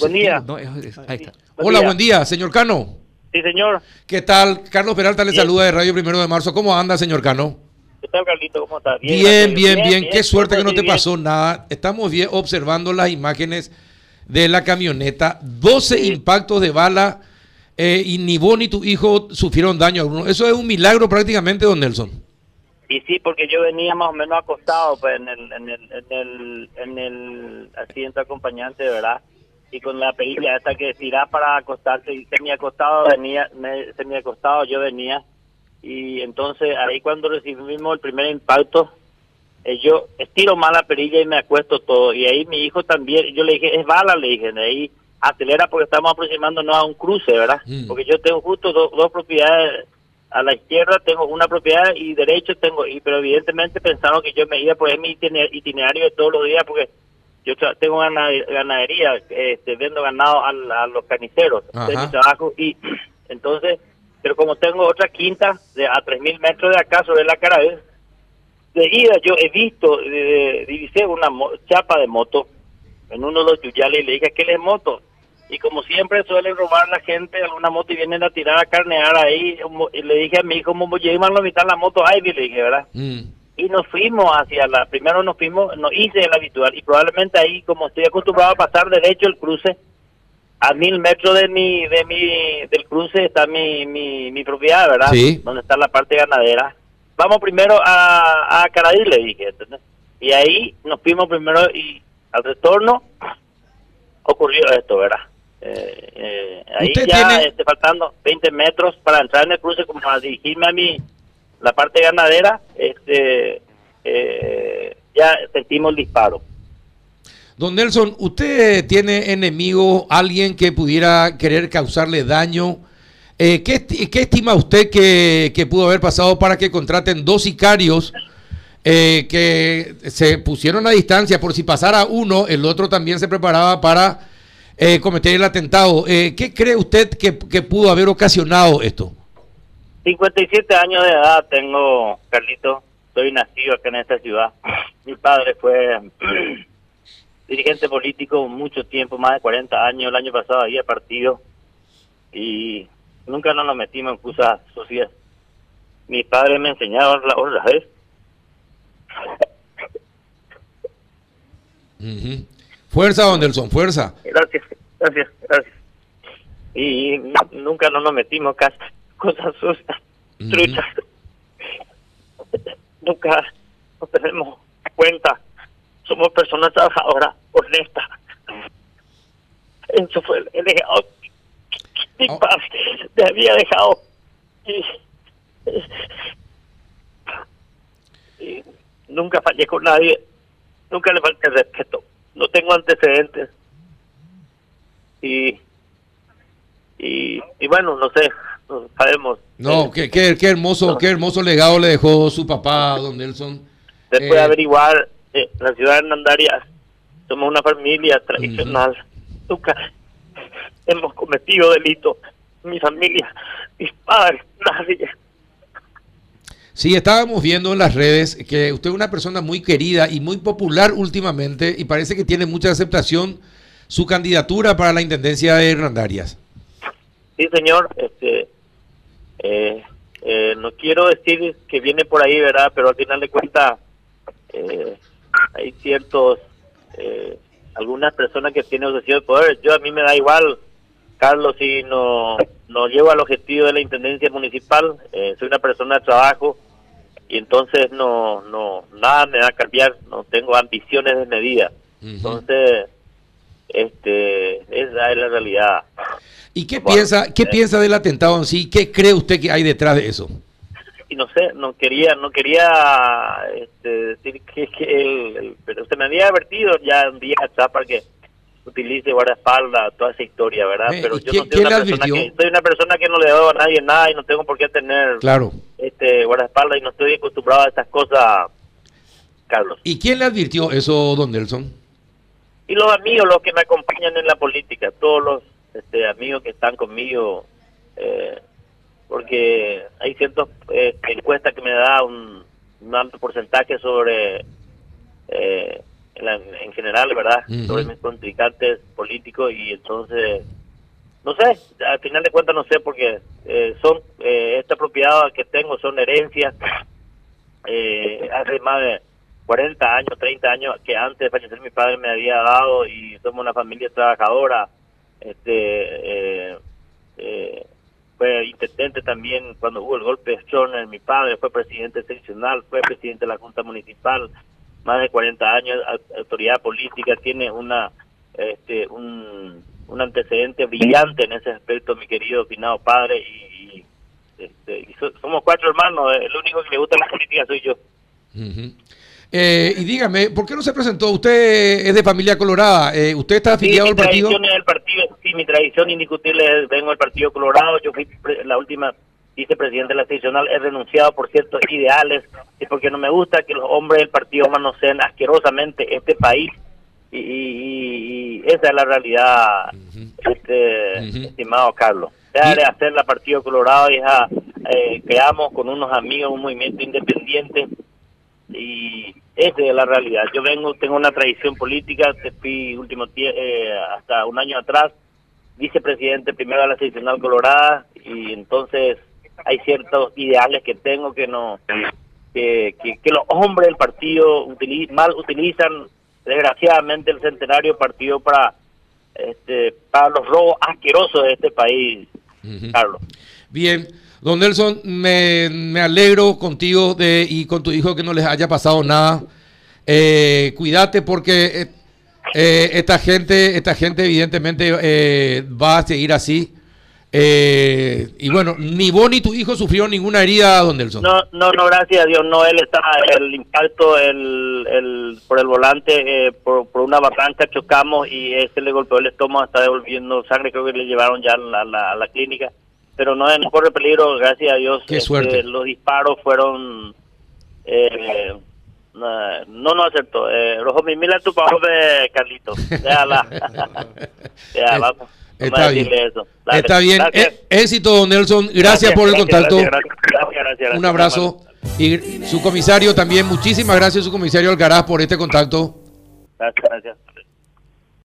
buen día. Hola, buen día, señor Cano. Sí, señor. ¿Qué tal? Carlos Peralta le saluda de Radio Primero de Marzo. ¿Cómo anda, señor Cano? ¿Qué tal, Carlito? ¿Cómo está? Bien, bien, bien. Qué suerte que no te pasó nada. Estamos bien observando las imágenes de la camioneta. 12 impactos de bala eh, y ni vos ni tu hijo sufrieron daño alguno. Eso es un milagro prácticamente, don Nelson. Y sí, porque yo venía más o menos acostado pues, en, el, en, el, en, el, en el asiento acompañante, ¿verdad? Y con la perilla hasta que tirás para acostarse y semi acostado venía, semi acostado yo venía. Y entonces ahí cuando recibimos el primer impacto, eh, yo estiro más la perilla y me acuesto todo. Y ahí mi hijo también, yo le dije, es bala, le dije, de ahí acelera porque estamos aproximándonos a un cruce, ¿verdad? Mm. Porque yo tengo justo dos propiedades a la izquierda tengo una propiedad y derecho tengo, y pero evidentemente pensaron que yo me iba por mi itinerario de todos los días porque yo tengo ganadería, este, vendo ganado a, los caniceros de mi trabajo y entonces, pero como tengo otra quinta de a 3.000 metros de acá sobre la cara de ida yo he visto, divisé una chapa de moto en uno de los yuyales y le dije, ¿qué es moto? y como siempre suelen robar la gente alguna moto y vienen a tirar a carnear ahí y le dije a mi hijo como iban a mitad la moto Ivy le dije verdad mm. Y nos fuimos hacia la primero nos fuimos no hice el habitual y probablemente ahí como estoy acostumbrado a pasar derecho el cruce a mil metros de mi de mi del cruce está mi mi, mi propiedad verdad sí. donde está la parte ganadera. Vamos primero a a Caradí le dije y ahí nos fuimos primero y al retorno ocurrió esto verdad eh, eh, ahí ya este, faltando 20 metros para entrar en el cruce como para dirigirme a mí la parte ganadera este eh, ya sentimos el disparo Don Nelson, ¿usted tiene enemigo, alguien que pudiera querer causarle daño? Eh, ¿qué, estima usted que, pudo haber pasado para que contraten dos sicarios que se pusieron a distancia por si pasara uno, el otro también se preparaba para eh, cometer el atentado. Eh, ¿Qué cree usted que, pudo haber ocasionado esto? 57 años de edad tengo, Carlito. Soy nacido acá en esta ciudad. Mi padre fue dirigente político mucho tiempo, más de 40 años. El año pasado había partido y nunca nos metimos en cosas sociales. Mi padre me enseñaba la otra vez. Fuerza, don Nelson, fuerza. Gracias, gracias, gracias. Y nunca nos metimos casi cosas sucias, truchas. Nunca nos tenemos cuenta. Somos personas trabajadoras, honestas. Eso fue el legado mi oh. padre me había dejado. y nunca fallé con nadie, nunca le falté respeto no tengo antecedentes. Y, y, bueno, no sé, no sabemos. No, qué, qué, hermoso, qué hermoso legado le dejó su papá, don Nelson. Después de eh, averiguar, eh, la ciudad de Hernandarias somos una familia tradicional. Nunca hemos cometido delito. Mi familia, mis padres, nadie. Sí, estábamos viendo en las redes que usted es una persona muy querida y muy popular últimamente y parece que tiene mucha aceptación su candidatura para la intendencia de Hernandarias. Sí, señor. Este, eh, eh, no quiero decir que viene por ahí, ¿verdad? Pero al final de cuentas eh, hay ciertos, algunas personas que tienen obsesión de poder. Yo a mí me da igual, Carlos, si no, no llevo al objetivo de la intendencia municipal. soy una persona de trabajo y entonces no no nada me va a cambiar no tengo ambiciones de medida entonces este esa es la realidad y qué piensa qué eh, piensa del atentado en sí qué cree usted que hay detrás de eso y no sé no quería no quería este, decir que, el, pero se me había advertido ya un día para que utilice guardaespaldas, toda esa historia, ¿verdad? Eh, Pero yo no soy una, persona que, soy una persona que no le doy a nadie nada y no tengo por qué tener claro. este guardaespaldas y no estoy acostumbrado a estas cosas, Carlos. ¿Y quién le advirtió eso, don Nelson? Y los amigos, los que me acompañan en la política, todos los este, amigos que están conmigo, eh, porque hay ciertas eh, encuestas que me da un, un alto porcentaje sobre... Eh, en, general, ¿verdad? Sobre mis contrincantes políticos y entonces, no sé, al final de cuentas no sé porque eh, son, eh, esta propiedad que tengo son herencias, eh, hace más de 40 años, 30 años que antes de fallecer mi padre me había dado y somos una familia trabajadora, este, eh, eh, fue intendente también cuando hubo el golpe de Stoner, mi padre fue presidente seccional, fue presidente de la Junta Municipal, más de 40 años, autoridad política, tiene una este, un, antecedente brillante en ese aspecto, mi querido finado padre, y, este, somos cuatro hermanos, el único que le gusta la política soy yo. Eh, y dígame, ¿por qué no se presentó? Usted es de familia colorada, eh, ¿usted está afiliado al partido? partido? Sí, mi tradición indiscutible es, vengo del Partido Colorado, yo fui la última vicepresidente de la seccional, he renunciado por ciertos ideales y porque no me gusta que los hombres del partido manoseen asquerosamente este país y, esa es la realidad, este, estimado Carlos. De hacer la Partido Colorado y eh, creamos con unos amigos un movimiento independiente y esa es la realidad. Yo vengo, tengo una tradición política, fui último eh, hasta un año atrás vicepresidente primero de la seccional colorada y entonces hay ciertos ideales que tengo que no que, que, los hombres del partido mal utilizan desgraciadamente el centenario partido para este para los robos asquerosos de este país Carlos bien don Nelson me, me alegro contigo de y con tu hijo que no les haya pasado nada. Eh, cuídate porque eh, eh, esta gente esta gente evidentemente eh, va a seguir así. Eh, y bueno, ni vos ni tu hijo sufrió ninguna herida, don Nelson. No, no, no, gracias a Dios, no, él está, el impacto el, el, por el volante, eh, por, por, una barranca chocamos y ese le golpeó el estómago, está devolviendo sangre, creo que le llevaron ya a la, a la, clínica, pero no, no corre peligro, gracias a Dios. Qué suerte. Este, los disparos fueron... Eh, no, no acepto. Eh, Rojo, mira tu papá de Carlito. Déjala. vamos. Está bien. Está bien. Eh, éxito, don Nelson. Gracias, por el contacto. Un abrazo. Y su comisario también, muchísimas gracias, su comisario Alcaraz, por este contacto. Gracias, gracias.